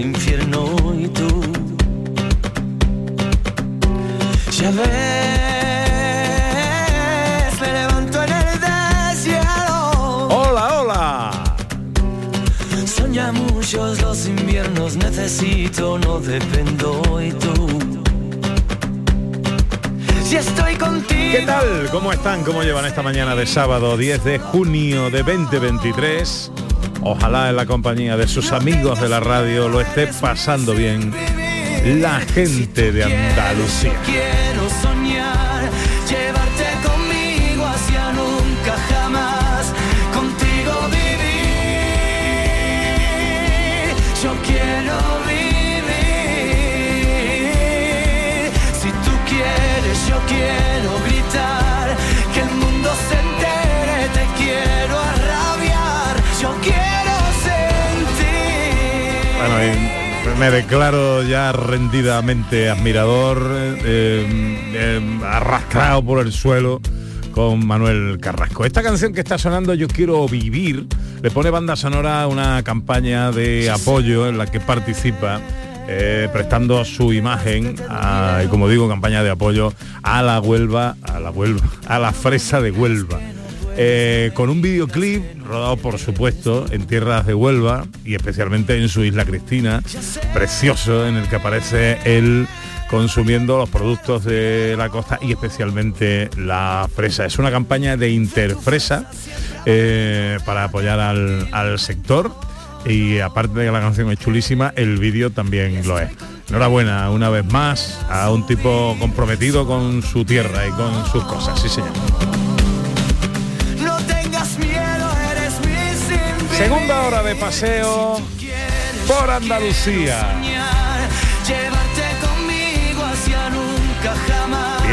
Infierno y tú. Ya ves, me levanto en el desierto. Hola, hola. Son ya muchos los inviernos, necesito, no dependo y tú. Si estoy contigo. ¿Qué tal? ¿Cómo están? ¿Cómo llevan esta mañana de sábado 10 de junio de 2023? Ojalá en la compañía de sus amigos de la radio lo esté pasando bien la gente de Andalucía. Me declaro ya rendidamente admirador, eh, eh, arrastrado por el suelo con Manuel Carrasco. Esta canción que está sonando, Yo quiero vivir, le pone banda sonora a una campaña de apoyo en la que participa. eh, prestando su imagen a- y como digo campaña de apoyo a la Huelva a la Huelva a la fresa de Huelva eh, con un videoclip rodado por supuesto en tierras de Huelva y especialmente en su isla Cristina, precioso en el que aparece él consumiendo los productos de la costa y especialmente la fresa. Es una campaña de Interfresa eh, para apoyar al, al sector y aparte de que la canción es chulísima, el vídeo también lo es. Enhorabuena una vez más a un tipo comprometido con su tierra y con sus cosas, sí señor. Segunda hora de paseo por Andalucía.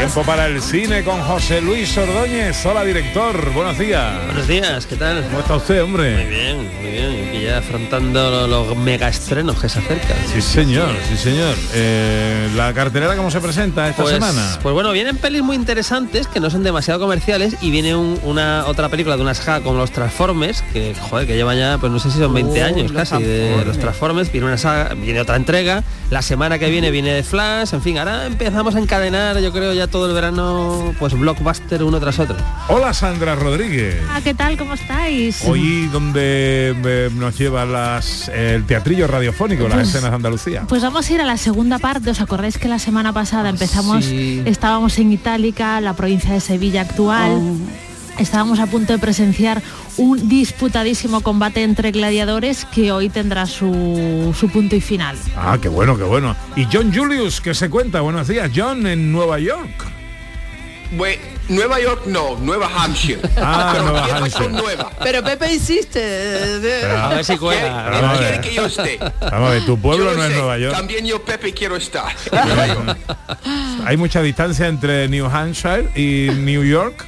Tiempo para el cine con José Luis Ordóñez. Hola director, buenos días. Buenos días, ¿qué tal? ¿Cómo está usted, Muy hombre? bien, muy bien. Y ya afrontando lo- los, mega estrenos que se acercan. Sí señor, sí señor. Eh, la cartelera cómo se presenta esta Pues, semana. pues bueno, vienen pelis muy interesantes que no son demasiado comerciales y viene un- una otra película de una saga como los Transformers, que joder, que llevan ya, pues no sé si son 20 Oh, años casi de los Transformers, viene una saga, viene otra entrega, la semana que viene viene de Flash, en fin, ahora empezamos a encadenar, yo creo ya todo el verano, pues blockbuster uno tras otro. Hola Sandra Rodríguez. Ah, ¿qué tal? ¿Cómo estáis? Hoy donde eh, nos lleva las, el teatrillo radiofónico, las Pues- escenas de Andalucía. Pues vamos a ir a la segunda parte. ¿Os acordáis que la semana pasada empezamos, Sí. estábamos en Itálica, la provincia de Sevilla actual? Estábamos a punto de presenciar un disputadísimo combate entre gladiadores que hoy tendrá su, su punto y final. Ah, qué bueno, qué bueno. Y John Julius, que se cuenta? Buenos días, John, en Nueva York. Nueva York no, Nueva Hampshire. Ah, Pero Nueva quiero Hampshire. con Nueva. Pero Pepe insiste. Pero- A ver si ¿Quiere, cuela. Vamos quiere que yo esté? Vamos a ver, tu pueblo Yo no es Nueva York. También yo, Pepe, quiero estar. Hay mucha distancia entre New Hampshire y New York.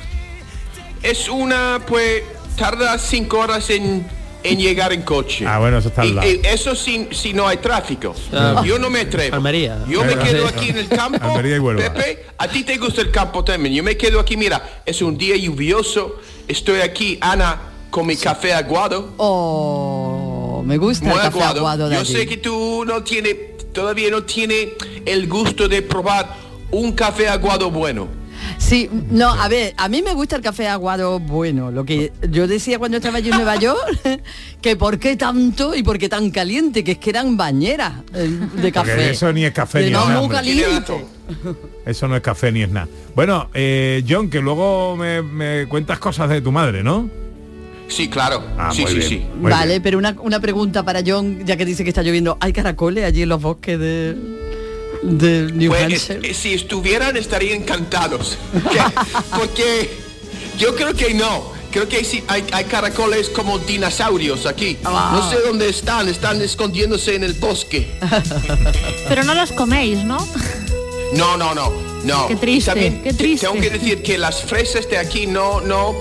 Es una, pues, tarda cinco horas en, en llegar en coche. Ah, bueno, eso está al Y- lado. y eso si, si no hay tráfico. Ah. Yo no me atrevo. Almería. Yo me quedo aquí en el campo. Almería y Huelva. Pepe, a ti te gusta el campo también. Yo me quedo aquí, mira, es un día lluvioso. Estoy aquí, Ana, con mi café aguado. Oh, me gusta Muy el café aguado. aguado de Yo allí. sé que tú no tiene, todavía no tiene el gusto de probar un café aguado bueno. Sí, no, a ver, a mí me gusta el café aguado bueno. Lo que yo decía cuando estaba yo en Nueva York, que por qué tanto y por qué tan caliente, que es que eran bañeras eh, de café. Porque eso ni es café Y ni es no, nada. caliente. razón. Eso no es café ni es nada. Bueno, eh, John, que luego me, me cuentas cosas de tu madre, ¿no? Sí, claro. Ah, sí, sí, bien. sí. Muy vale, bien. pero una, una pregunta para John, ya que dice que está lloviendo. ¿Hay caracoles allí en los bosques de de New Pues, Hampshire. eh, si estuvieran estarían encantados. ¿Qué? Porque yo creo que no. Creo que sí, hay, hay caracoles como dinosaurios aquí. No sé dónde están, están escondiéndose en el bosque. Pero no los coméis, ¿no? No, no, no, no. Qué triste, También qué te- triste. Tengo que decir que las fresas de aquí no, no,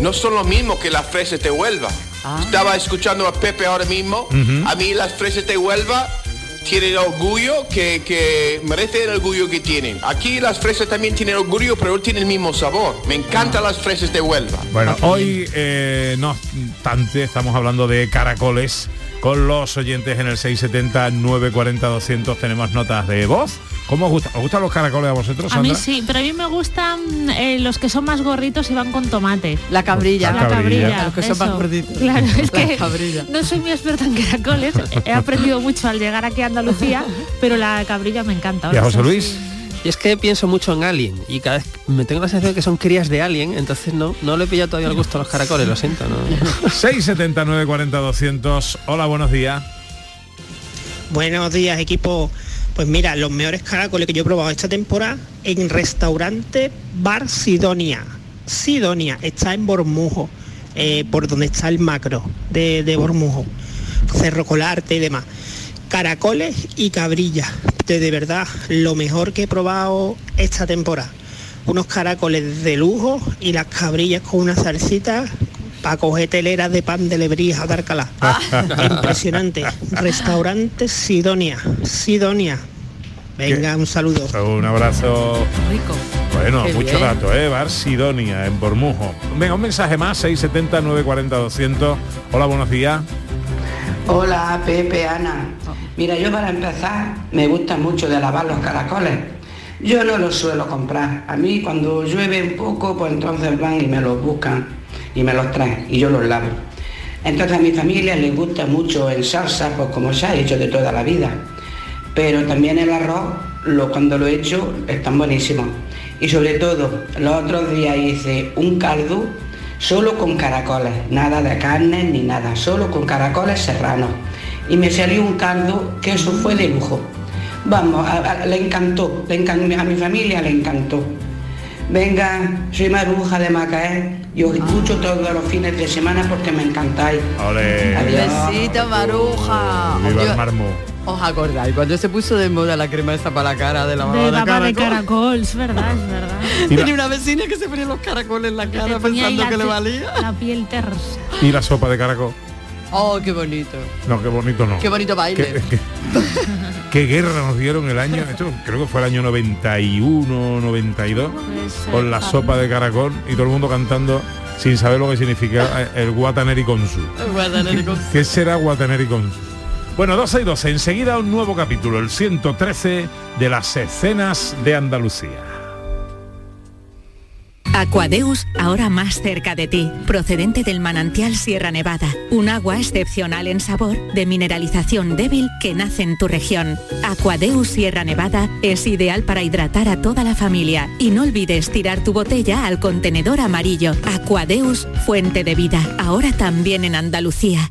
no son lo mismo que las fresas de Huelva. Ah. Estaba escuchando a Pepe ahora mismo. A mí las fresas de Huelva tienen orgullo que, que merece el orgullo que tienen. Aquí las fresas también tienen orgullo, pero no tienen el mismo sabor. Me encantan las fresas de Huelva. Bueno, hoy eh, no obstante estamos hablando de caracoles con los oyentes en el 670 940 200 tenemos notas de voz. ¿Cómo os gusta? ¿Os gustan los caracoles a vosotros, A mí sí, pero a mí me gustan eh, los que son más gorritos y van con tomate. La cabrilla. La La cabrilla. cabrilla, Los que son más gorditos. Claro, es que no soy muy experta en caracoles. He aprendido mucho al llegar aquí a Andalucía, pero la cabrilla me encanta. ¿Y a José Luis? sí. Y es que pienso mucho en Alien y cada vez me tengo la sensación de que son crías de Alien, entonces no, no le he pillado todavía el gusto a los caracoles, lo siento. ¿no? 670 940 200 Hola, buenos días. Buenos días, equipo. Pues mira, los mejores caracoles que yo he probado esta temporada en restaurante Bar Sidonia. Sidonia está en Bormujo, eh, por donde está el macro de, de Bormujo, Cerro Colarte y demás. Caracoles y cabrillas. De, de verdad, lo mejor que he probado esta temporada. Unos caracoles de lujo y las cabrillas con una salsita para coger teleras de pan de lebrija de Alcalá. Impresionante. Restaurante Sidonia. Sidonia. Venga, un saludo. Un abrazo. Rico. Bueno, Qué mucho bien. dato, ¿eh? Bar Sidonia, en Bormujo. Venga, un mensaje más, 670 940 200 Hola, buenos días. Hola, Pepe, Ana. Mira, yo para empezar me gusta mucho de lavar los caracoles. Yo no los suelo comprar. A mí cuando llueve un poco, pues entonces van y me los buscan y me los traen y yo los lavo. Entonces a mi familia les gusta mucho en salsa, pues como se ha hecho de toda la vida. Pero también el arroz, lo, cuando lo he hecho, están buenísimos. Y sobre todo, los otros días hice un caldo solo con caracoles, nada de carne ni nada, solo con caracoles serranos. Y me salió un caldo que eso fue de lujo. Vamos, a- a- le encantó, le encan- a mi familia le encantó. Venga, soy Maruja de Macaé y os escucho todos los fines de semana porque me encantáis. Ole. Adiós. Besito, Maruja. Viva Yo- el marmo. ¿Os acordáis? Cuando se puso de moda la crema esa para la cara de la mamá De baba de caracol? caracol, es verdad, es verdad. Tenía una vecina que se ponía los caracoles en la cara pensando la que le valía. La piel tersa. Y la sopa de caracol. Oh, qué bonito. No, qué bonito no. Qué bonito baile. Qué, qué- qué guerra nos dieron el año, esto creo que fue el año 91, 92, Pues, eh, con la sopa de caracol y todo el mundo cantando sin saber lo que significa eh, el guataneri consu. ¿Qué será guataneri consu? Bueno, 12 y 12, enseguida un nuevo capítulo, el 113 de las escenas de Andalucía. Aquadeus, ahora más cerca de ti, procedente del manantial Sierra Nevada, un agua excepcional en sabor, de mineralización débil que nace en tu región. Aquadeus Sierra Nevada es ideal para hidratar a toda la familia y no olvides tirar tu botella al contenedor amarillo. Aquadeus, fuente de vida, ahora también en Andalucía.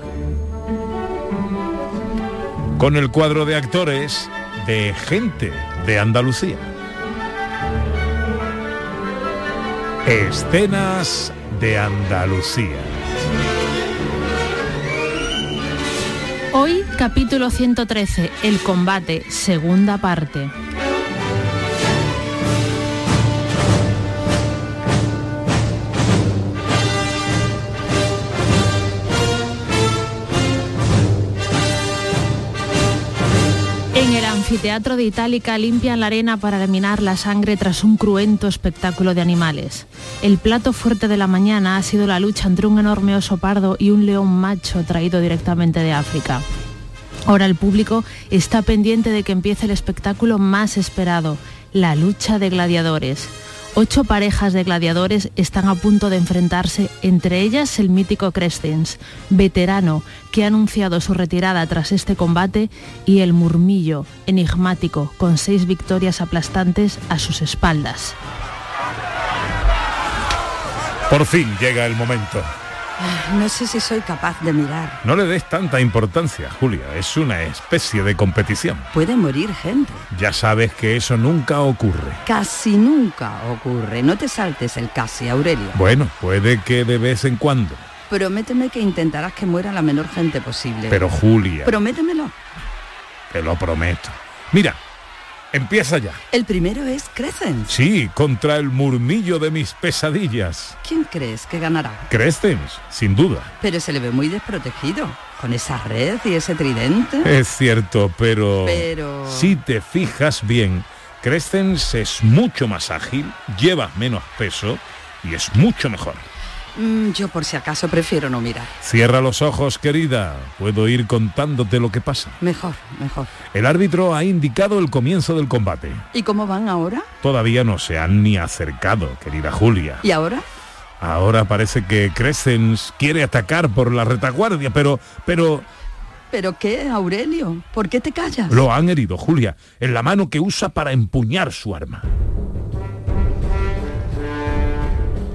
Con el cuadro de actores de Gente de Andalucía. Escenas de Andalucía. Hoy capítulo 113, El combate, segunda parte. Anfiteatro de Itálica limpian la arena para eliminar la sangre tras un cruento espectáculo de animales. El plato fuerte de la mañana ha sido la lucha entre un enorme oso pardo y un león macho traído directamente de África. Ahora el público está pendiente de que empiece el espectáculo más esperado, la lucha de gladiadores. Ocho parejas de gladiadores están a punto de enfrentarse, entre ellas el mítico Crescens, veterano que ha anunciado su retirada tras este combate, y el murmillo, enigmático, con seis victorias aplastantes a sus espaldas. Por fin llega el momento. No sé si soy capaz de mirar. No le des tanta importancia, Julia. Es una especie de competición. Puede morir gente. Ya sabes que eso nunca ocurre. Casi nunca ocurre. No te saltes el casi, Aurelio. Bueno, puede que de vez en cuando. Prométeme que intentarás que muera la menor gente posible. Pero Julia, Prométemelo. te lo prometo. Mira, empieza ya. El primero es Crescens. Sí, contra el murmillo de mis pesadillas. ¿Quién crees que ganará? Crescens, sin duda. Pero se le ve muy desprotegido. Con esa red y ese tridente. Es cierto, pero... Pero- Si te fijas bien, Crescens es mucho más ágil, lleva menos peso y es mucho mejor. Mm, yo por si acaso prefiero no mirar. Cierra los ojos, querida. Puedo ir contándote lo que pasa. Mejor, mejor. El árbitro ha indicado el comienzo del combate. ¿Y cómo van ahora? Todavía no se han ni acercado, querida Julia. ¿Y ahora? Ahora parece que Crescens quiere atacar por la retaguardia, pero, pero ¿Pero qué, Aurelio? ¿Por qué te callas? lo han herido, Julia, en la mano que usa para empuñar su arma.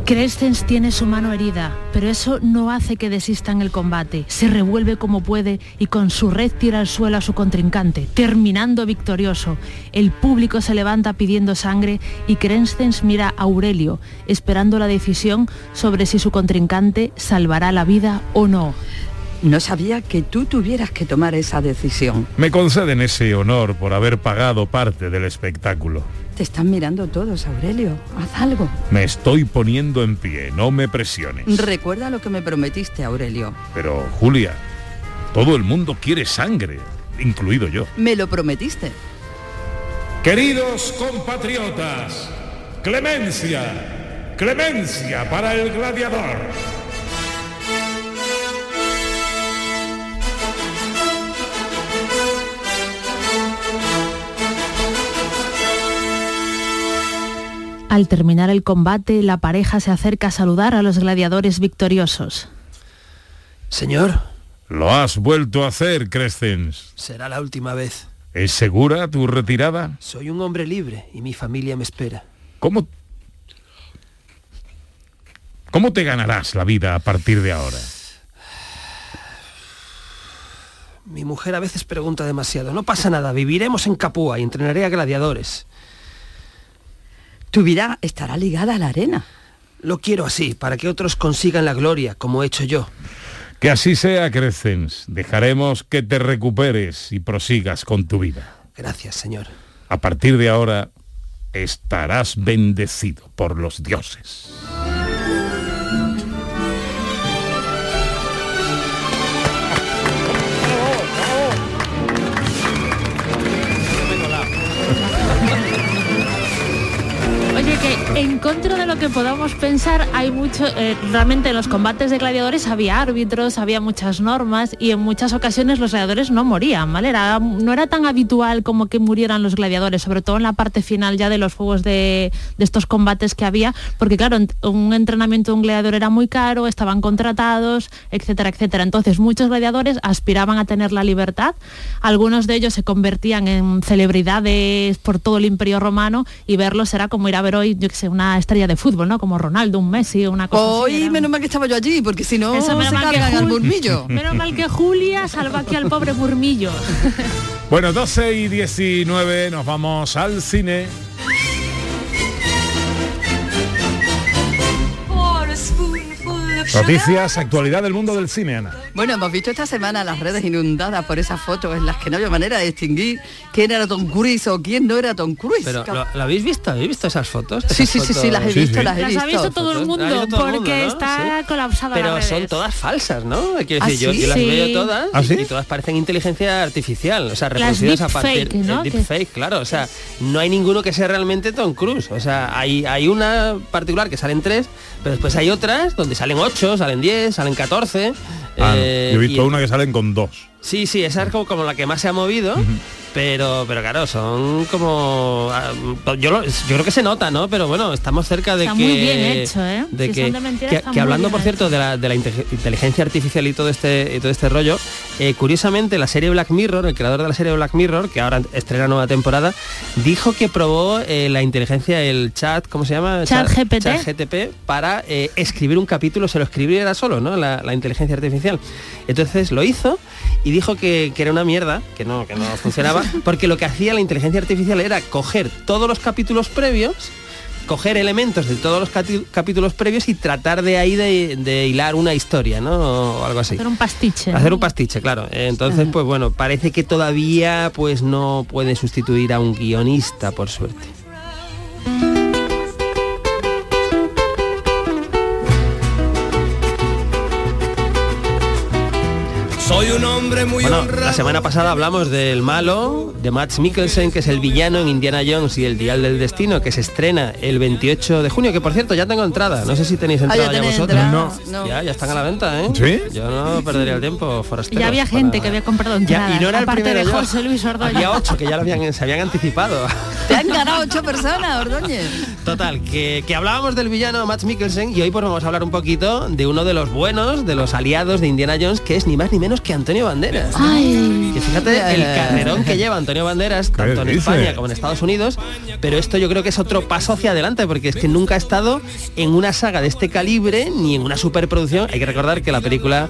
Crescens tiene su mano herida, pero eso no hace que desista en el combate. Se revuelve como puede y con su red tira al suelo a su contrincante, terminando victorioso. El público se levanta pidiendo sangre y Crescens mira a Aurelio, esperando la decisión sobre si su contrincante salvará la vida o no. No sabía que tú tuvieras que tomar esa decisión. Me conceden ese honor por haber pagado parte del espectáculo. Te están mirando todos, Aurelio. Haz algo. Me estoy poniendo en pie, no me presiones. Recuerda lo que me prometiste, Aurelio. Pero, Julia, todo el mundo quiere sangre, incluido yo. Me lo prometiste. Queridos compatriotas, clemencia, clemencia para el gladiador. Al terminar el combate, la pareja se acerca a saludar a los gladiadores victoriosos. Señor, Lo has vuelto a hacer, Crescens. será la última vez. ¿Es segura tu retirada? Soy un hombre libre y mi familia me espera. ¿Cómo, ¿Cómo te ganarás la vida a partir de ahora? Mi mujer a veces pregunta demasiado. No pasa nada, viviremos en Capúa y entrenaré a gladiadores. Tu vida estará ligada a la arena. Lo quiero así, para que otros consigan la gloria, como he hecho yo. Que así sea, Crescens. Dejaremos que te recuperes y prosigas con tu vida. Gracias, señor. A partir de ahora estarás bendecido por los dioses. En contra de lo que podamos pensar, hay mucho, eh, realmente en los combates de gladiadores había árbitros, había muchas normas y en muchas ocasiones los gladiadores no morían, ¿vale? No era tan habitual como que murieran los gladiadores, sobre todo en la parte final ya de los juegos de, de estos combates que había, porque claro, un entrenamiento de un gladiador era muy caro, estaban contratados, etcétera, etcétera. Entonces muchos gladiadores aspiraban a tener la libertad, algunos de ellos se convertían en celebridades por todo el imperio romano y verlos era como ir a ver hoy, yo que sé, una estrella de fútbol, ¿no? Como Ronaldo, un Messi, una cosa así. Hoy era- menos mal que estaba yo allí, porque si no Eso, se menos mal que cargan al murmillo. Menos mal que Julia salva aquí al pobre murmillo. Bueno, 12 y 19 nos vamos al cine. Noticias, actualidad del mundo del cine, Ana. Bueno, hemos visto esta semana las redes inundadas por esas fotos en las que no había manera de distinguir quién era Tom Cruise o quién no era Tom Cruise. Pero, ¿lo, lo habéis visto? ¿Habéis visto esas fotos? Sí, Esas sí, sí, sí, las he visto, las he Las visto. ha visto todo el Fotos, mundo las ha visto todo el porque mundo, ¿no? está colapsada Pero las son todas falsas, ¿no? Quiero ¿Ah, decir, yo, sí? yo las Sí. veo todas ¿Ah, y- sí? y todas parecen inteligencia artificial, o sea, reproducidas a partir deepfake, ¿no? de Que- deepfake, claro, o sea, no hay ninguno que sea realmente Tom Cruise, o sea, hay, hay una particular que salen tres, pero después hay otras donde salen ocho, salen diez, salen catorce. Ah, no. eh, Yo he visto y- una que salen con dos. Sí, sí, esa es como, como la que más se ha movido. Pero, pero claro, son como... ah, Yo, lo- yo creo que se nota, ¿no? Pero bueno, estamos cerca de Está que... muy bien hecho, ¿eh? De Si que, son de mentira, que- hablando, por cierto, de la, de la inte- inteligencia artificial y todo este, y todo este rollo, eh, curiosamente la serie Black Mirror, el creador de la serie Black Mirror, que ahora estrena nueva temporada, dijo que probó eh, la inteligencia, el chat, ¿cómo se llama? Chat GPT. Chat GTP para eh, escribir un capítulo, se lo escribiera solo, ¿no? La, la inteligencia artificial. Entonces lo hizo y dijo que, que era una mierda, que no, que no funcionaba, porque lo que hacía la inteligencia artificial era coger todos los capítulos previos, coger elementos de todos los capítulos previos y tratar de ahí de, de hilar una historia, ¿no? O algo así. Hacer un pastiche. ¿no? Hacer un pastiche, claro. Entonces, pues bueno, parece que todavía pues no puede sustituir a un guionista, por suerte. Soy un hombre muy Bueno, honrado. la semana pasada hablamos del malo, de Max Mikkelsen, que es el villano en Indiana Jones y el Dial del Destino, que se estrena el 28 de junio, que por cierto ya tengo entrada. No sé si tenéis Ah, ya entrada ya, vosotros. entrada. No. Ya, ya están a la venta, ¿eh? ¿Sí? Yo no perdería el tiempo, forasteros. Ya había para- gente que había comprado Ya, y no era el aparte primero de. José Luis Ordóñez. Había ocho que ya lo habían, se habían anticipado. Te han ganado ocho personas, Ordóñez. Total, que, que hablábamos del villano Max Mikkelsen y hoy pues vamos a hablar un poquito de uno de los buenos, de los aliados de Indiana Jones, que es ni más ni menos que Antonio Banderas. Ay. Que fíjate el carrerón que lleva Antonio Banderas, tanto en? España como en Estados Unidos, pero esto yo creo que es otro paso hacia adelante, porque es que nunca ha estado en una saga de este calibre ni en una superproducción. Hay que recordar que la película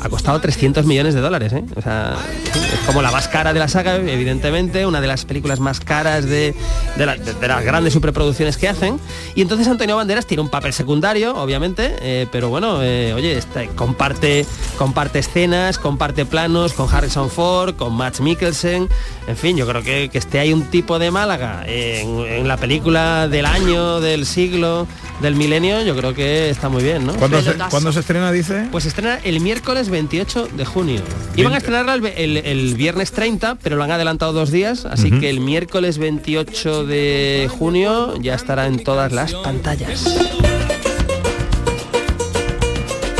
ha costado 300 millones de dólares, ¿eh? O sea, es como la más cara de la saga, evidentemente, una de las películas más caras de, de la- de- de las grandes superproducciones que hacen. Y entonces Antonio Banderas tiene un papel secundario, obviamente, eh, pero bueno, eh, oye, está- comparte, comparte escenas, comparte planos con Harrison Ford, con Max Mikkelsen, en fin, yo creo que, que esté ahí un tipo de Málaga en, en la película del año, del siglo, del milenio, yo creo que está muy bien, ¿no? ¿Cuándo se, Pelotazo. ¿cuándo se estrena, dice? Pues se estrena el miércoles 28 de junio. Iban a estrenarla el, el- el viernes 30, pero lo han adelantado dos días, así que el miércoles 28 de junio ya estará en todas las pantallas.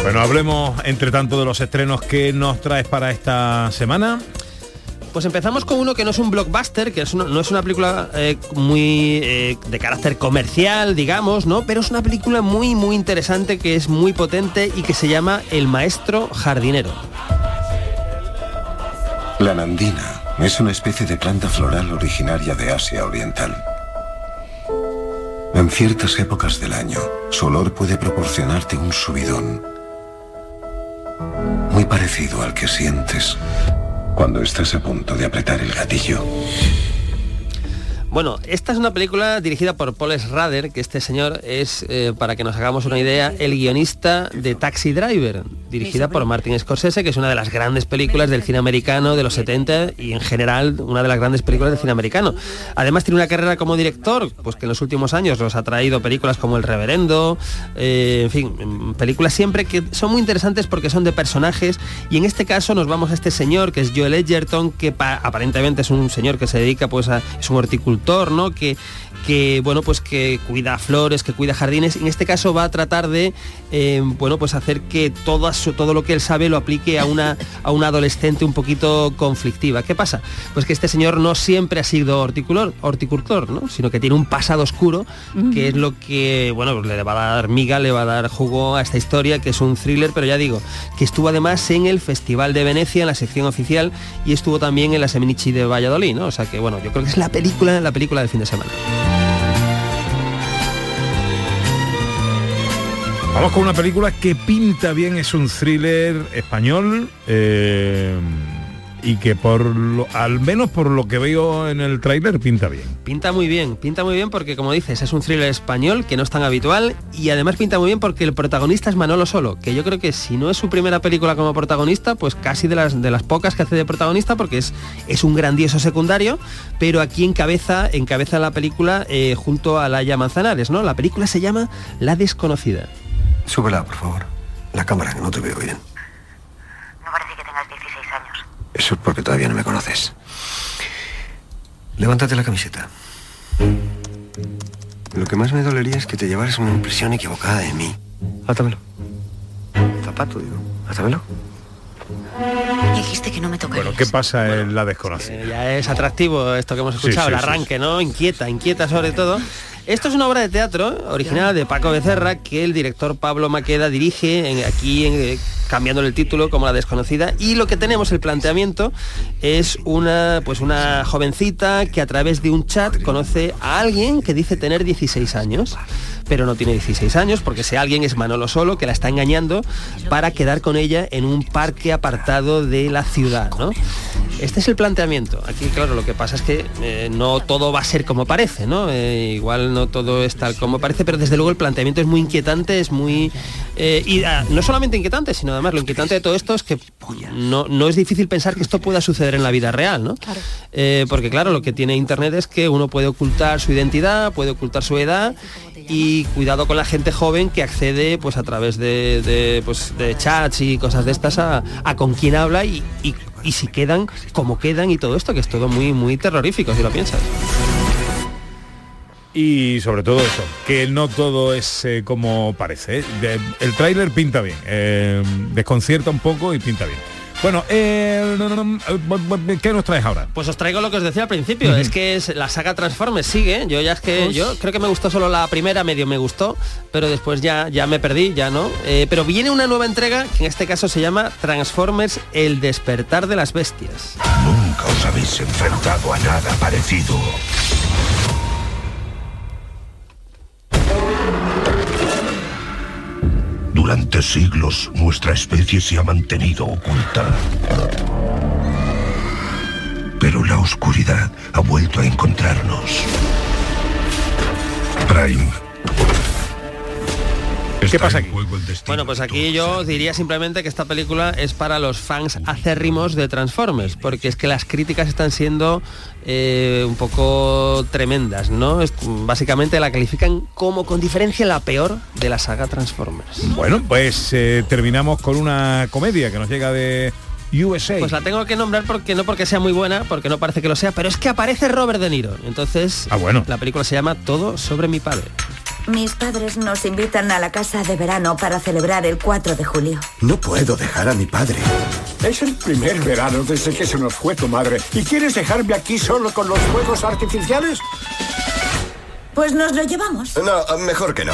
Bueno, hablemos entre tanto de los estrenos que nos traes para esta semana. Pues empezamos con uno que no es un blockbuster, que es una- no es una película eh, muy eh, de carácter comercial, digamos, ¿no? Pero es una película muy, muy interesante, que es muy potente y que se llama El Maestro Jardinero. La nandina es una especie de planta floral originaria de Asia Oriental. En ciertas épocas del año, su olor puede proporcionarte un subidón, muy parecido al que sientes cuando estás a punto de apretar el gatillo. Bueno, esta es una película dirigida por Paul Schrader, que este señor es, eh, para que nos hagamos una idea, el guionista de Taxi Driver, dirigida por Martin Scorsese, que es una de las grandes películas del cine americano de los 70 y en general una de las grandes películas del cine americano. Además tiene una carrera como director, pues que en los últimos años nos ha traído películas como El Reverendo, eh, en fin, películas siempre que son muy interesantes porque son de personajes. Y en este caso nos vamos a este señor que es Joel Edgerton, que pa- aparentemente es un señor que se dedica pues a, es un horticultor, ¿no? Que, que bueno pues que cuida flores, que cuida jardines. En este caso va a tratar de eh, bueno pues hacer que todo, todo lo que él sabe lo aplique a una, a una adolescente un poquito conflictiva. ¿Qué pasa? Pues que este señor no siempre ha sido horticultor, horticultor ¿no? sino que tiene un pasado oscuro, que es lo que bueno pues le va a dar miga, le va a dar jugo a esta historia, que es un thriller, pero ya digo, que estuvo además en el Festival de Venecia, en la sección oficial, y estuvo también en la Seminichi de Valladolid, ¿no? O sea que bueno, yo creo que es la película, la película del fin de semana. Vamos con una película que pinta bien, es un thriller español. eh, y que por lo, al menos por lo que veo en el tráiler pinta bien. Pinta muy bien, pinta muy bien porque como dices, es un thriller español que no es tan habitual y además pinta muy bien porque el protagonista es Manolo Solo, que yo creo que si no es su primera película como protagonista, pues casi de las, de las pocas que hace de protagonista porque es, es un grandioso secundario, pero aquí encabeza, encabeza la película eh, junto a Laia Manzanares, ¿no? La película se llama La desconocida. Súbela, por favor. La cámara, que no te veo bien. No parece que tengas 16 años. Eso es porque todavía no me conoces. Levántate la camiseta. Lo que más me dolería es que te llevaras una impresión equivocada de mí. Átamelo. Zapato, digo. Átamelo. Dijiste que no me tocaría. Bueno, ¿qué pasa en la desconocida? Eh, ya es atractivo esto que hemos escuchado, sí, el sí, arranque, ¿no? Inquieta, inquieta sobre todo. Esto es una obra de teatro original de Paco Becerra que el director Pablo Maqueda dirige aquí en, eh, cambiándole el título como La desconocida y lo que tenemos el planteamiento es una pues una jovencita que a través de un chat conoce a alguien que dice tener 16 años pero no tiene 16 años porque ese alguien es Manolo Solo que la está engañando para quedar con ella en un parque apartado de la ciudad, ¿no? Este es el planteamiento. Aquí, claro, lo que pasa es que eh, no todo va a ser como parece, ¿no? Eh, igual no todo es tal como parece, pero desde luego el planteamiento es muy inquietante, es muy... eh, y ah, no solamente inquietante, sino además lo inquietante de todo esto es que no, no es difícil pensar que esto pueda suceder en la vida real, ¿no? Eh, porque claro, lo que tiene Internet es que uno puede ocultar su identidad, puede ocultar su edad y cuidado con la gente joven que accede pues a través de, de, pues, de chats y cosas de estas a, a con quién habla y, y- y si quedan como quedan y todo esto que es todo muy muy terrorífico si lo piensas Y sobre todo eso, que no todo es eh, como parece. ¿eh? De- el tráiler pinta bien, eh, desconcierta un poco y pinta bien. Bueno, eh, no, no, no, ¿qué nos traes ahora? Pues os traigo lo que os decía al principio, es que es, la saga Transformers sigue, yo ya es que Uy. yo creo que me gustó solo la primera, medio me gustó, pero después ya, ya me perdí, ya no. Eh, pero viene una nueva entrega, que en este caso se llama Transformers El despertar de las bestias. Nunca os habéis enfrentado a nada parecido. Durante siglos nuestra especie se ha mantenido oculta. Pero la oscuridad ha vuelto a encontrarnos. Prime. ¿Qué pasa aquí? Bueno, pues aquí yo diría simplemente que esta película es para los fans acérrimos de Transformers, porque es que las críticas están siendo eh, un poco tremendas, ¿no? Es- básicamente la califican como con diferencia la peor de la saga Transformers. Bueno, pues eh, terminamos con una comedia que nos llega de USA. Pues la tengo que nombrar porque no porque sea muy buena, porque no parece que lo sea, pero es que aparece Robert De Niro. Entonces, Ah, bueno. la película se llama Todo sobre mi padre. Mis padres nos invitan a la casa de verano para celebrar el 4 de julio. No puedo dejar a mi padre. Es el primer verano desde que se nos fue tu madre. ¿Y quieres dejarme aquí solo con los fuegos artificiales? Pues nos lo llevamos. No, mejor que no.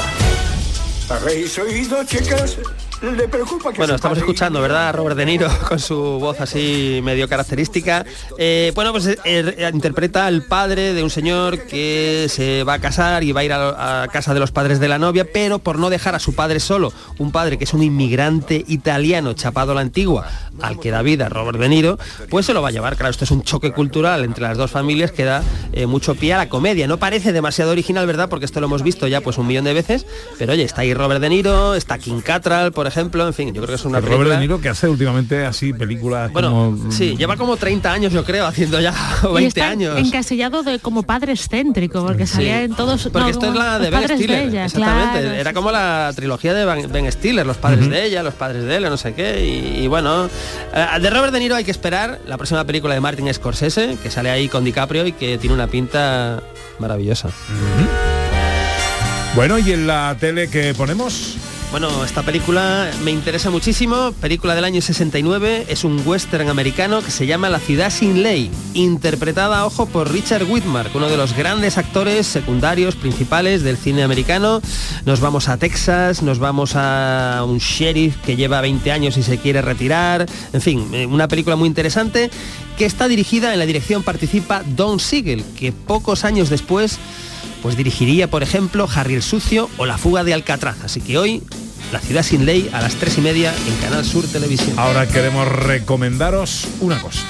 ¿Habéis oído, chicas? Le preocupa que Bueno, estamos escuchando, ¿verdad? Robert De Niro con su voz así medio característica. Eh, bueno, pues eh, eh, interpreta al padre de un señor que se va a casar y va a ir a, a casa de los padres de la novia, pero por no dejar a su padre solo, un padre que es un inmigrante italiano chapado a la antigua, al que da vida Robert De Niro, pues se lo va a llevar. Claro, esto es un choque cultural entre las dos familias que da eh, mucho pie a la comedia. No parece demasiado original, ¿verdad? Porque esto lo hemos visto ya pues un millón de veces, pero oye, está ahí Robert De Niro, está King Cattrall, por ejemplo, en fin, yo creo que es una Robert película... De Niro que hace últimamente así películas Bueno, como... sí, lleva como 30 años, yo creo, haciendo ya o Y 20 está años. encasillado de como padre excéntrico, porque salía en todos. Porque no, esto es la de Ben Stiller, ella, exactamente. claro, Era como la trilogía de Ben Stiller, los padres de ella, los padres de él, no sé qué. Y, y bueno, eh, de Robert De Niro hay que esperar la próxima película de Martin Scorsese, que sale ahí con DiCaprio y que tiene una pinta maravillosa. Bueno, ¿y en la tele que ponemos? Bueno, esta película me interesa muchísimo, película del año 69, es un western americano que se llama La ciudad sin ley, interpretada, ojo, por Richard Whitmark, uno de los grandes actores secundarios principales del cine americano. Nos vamos a Texas, nos vamos a un sheriff que lleva 20 años y se quiere retirar, en fin, eh, una película muy interesante que está dirigida, en la dirección participa Don Siegel, que pocos años después pues dirigiría, por ejemplo, Harry el Sucio o La Fuga de Alcatraz. Así que hoy la ciudad sin ley a las 3 y media en Canal Sur Televisión. Ahora queremos recomendaros una cosa.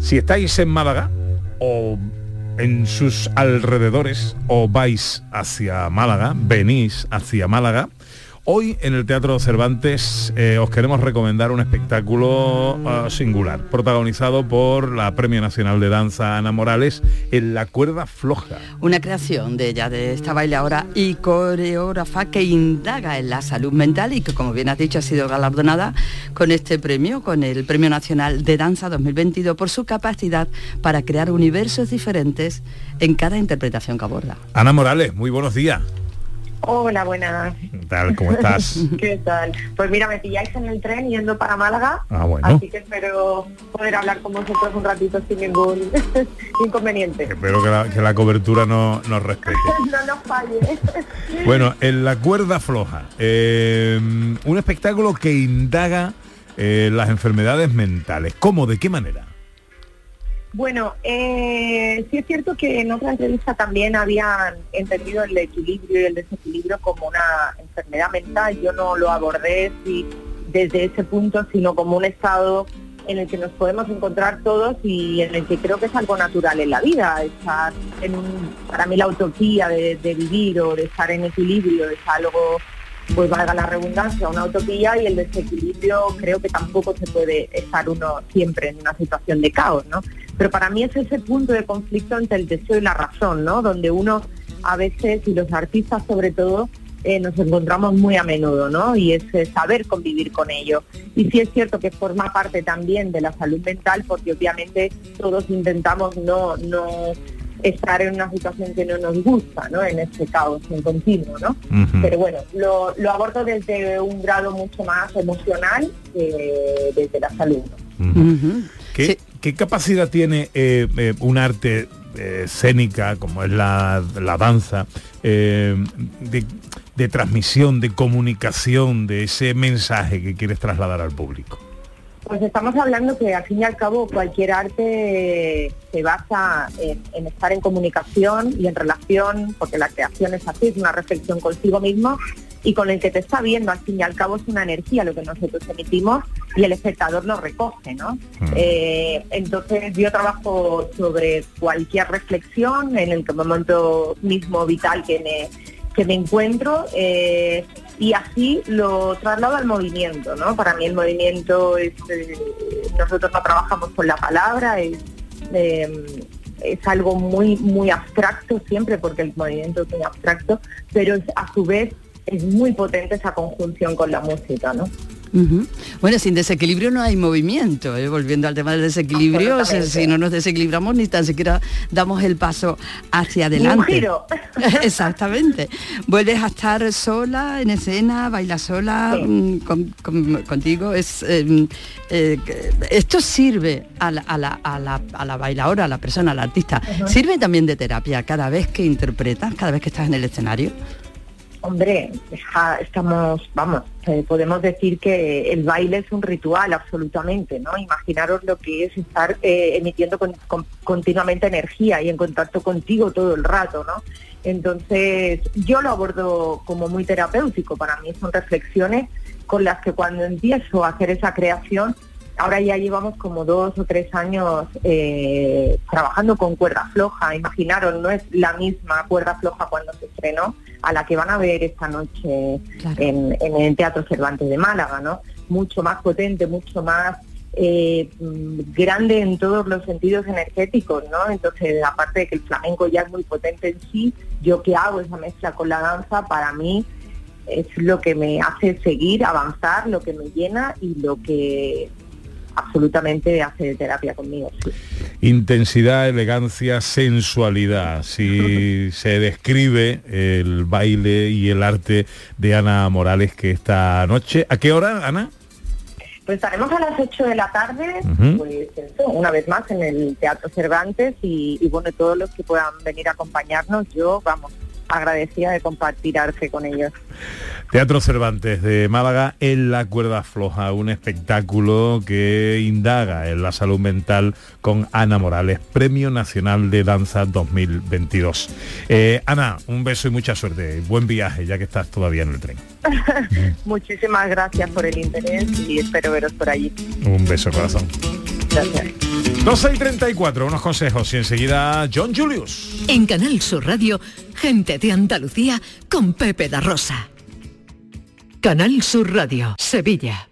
Si estáis en Málaga o en sus alrededores o vais hacia Málaga, venís hacia Málaga, Hoy en el Teatro Cervantes eh, os queremos recomendar un espectáculo uh, singular, protagonizado por la Premio Nacional de Danza Ana Morales en La Cuerda Floja. Una creación de ella, de esta bailadora y coreógrafa que indaga en la salud mental y que, como bien has dicho, ha sido galardonada con este premio, con el Premio Nacional de Danza 2022, por su capacidad para crear universos diferentes en cada interpretación que aborda. Ana Morales, muy buenos días. Hola, buenas. ¿Qué tal? ¿Cómo estás? ¿Qué tal? Pues mira, me pilláis en el tren yendo para Málaga, Ah, bueno. así que espero poder hablar con vosotros un ratito sin ningún inconveniente. Espero que la, que la cobertura no nos respete. no nos falle. Bueno, en La Cuerda Floja, eh, un espectáculo que indaga eh, las enfermedades mentales. ¿Cómo? ¿De qué manera? Bueno, eh, sí es cierto que en otra entrevista también habían entendido el equilibrio y el desequilibrio como una enfermedad mental. Yo no lo abordé desde ese punto, sino como un estado en el que nos podemos encontrar todos y en el que creo que es algo natural en la vida. Estar en para mí la utopía de, de vivir o de estar en equilibrio es algo pues valga la redundancia, una utopía y el desequilibrio creo que tampoco se puede estar uno siempre en una situación de caos, ¿no? Pero para mí es ese punto de conflicto entre el deseo y la razón, ¿no? Donde uno a veces, y los artistas sobre todo, eh, nos encontramos muy a menudo, ¿no? Y es eh, saber convivir con ello. Y sí es cierto que forma parte también de la salud mental, porque obviamente todos intentamos no, no estar en una situación que no nos gusta, ¿no? En este caos en continuo, ¿no? Pero bueno, lo, lo abordo desde un grado mucho más emocional que desde la salud. ¿no? ¿Qué, qué capacidad tiene eh, eh, un arte eh, escénica como es la, la danza de, de transmisión, de comunicación de ese mensaje que quieres trasladar al público? Pues estamos hablando que al fin y al cabo cualquier arte se basa en, en estar en comunicación y en relación, porque la creación es así, es una reflexión consigo mismo y con el que te está viendo, al fin y al cabo es una energía lo que nosotros emitimos y el espectador lo recoge, ¿no? Eh, entonces yo trabajo sobre cualquier reflexión en el momento mismo vital que me, que me encuentro eh, y así lo traslado al movimiento, ¿no? Para mí el movimiento es, eh, nosotros no trabajamos con la palabra, es, eh, es algo muy, muy abstracto siempre porque el movimiento es muy abstracto, pero a su vez es muy potente esa conjunción con la música, ¿no? Bueno, sin desequilibrio no hay movimiento. ¿eh? Volviendo al tema del desequilibrio, o sea, Absolutamente. si no nos desequilibramos ni tan siquiera damos el paso hacia adelante. giro. Exactamente. Vuelves a estar sola en escena, bailas sola mm, con- con- contigo. Es eh, eh, esto sirve a la, a la- a la- a la bailadora, a la persona, al artista. Sirve también de terapia cada vez que interpretas, cada vez que estás en el escenario. Hombre, estamos, vamos, eh, podemos decir que el baile es un ritual absolutamente, ¿no? Imaginaros lo que es estar eh, emitiendo con- con- continuamente energía y en contacto contigo todo el rato, ¿no? Entonces, yo lo abordo como muy terapéutico, para mí son reflexiones con las que cuando empiezo a hacer esa creación, ahora ya llevamos como dos o tres años eh, trabajando con cuerda floja, imaginaros, no es la misma cuerda floja cuando se estrenó a la que van a ver esta noche en, en el Teatro Cervantes de Málaga, ¿no? Mucho más potente, mucho más eh, mm, grande en todos los sentidos energéticos, ¿no? Entonces, aparte de que el flamenco ya es muy potente en sí, yo que hago esa mezcla con la danza, para mí es lo que me hace seguir, avanzar, lo que me llena y lo que absolutamente hace terapia conmigo. sí. Intensidad, elegancia, sensualidad. Si se describe el baile y el arte de Ana Morales que esta noche. ¿A qué hora, Ana? Pues estaremos a las 8 de la tarde, pues eso, una vez más en el Teatro Cervantes y, y bueno, todos los que puedan venir a acompañarnos, yo, vamos, agradecida de compartir arte con ellos. Teatro Cervantes de Málaga en la cuerda floja, un espectáculo que indaga en la salud mental con Ana Morales, Premio Nacional de Danza 2022. Eh, Ana, un beso y mucha suerte. Buen viaje, ya que estás todavía en el tren. Muchísimas gracias por el interés y espero veros por allí. Un beso, corazón. Gracias. 12 y 34, unos consejos y enseguida John Julius. En Canal Sur Radio, gente de Andalucía con Pepe da Rosa. Canal Sur Radio, Sevilla.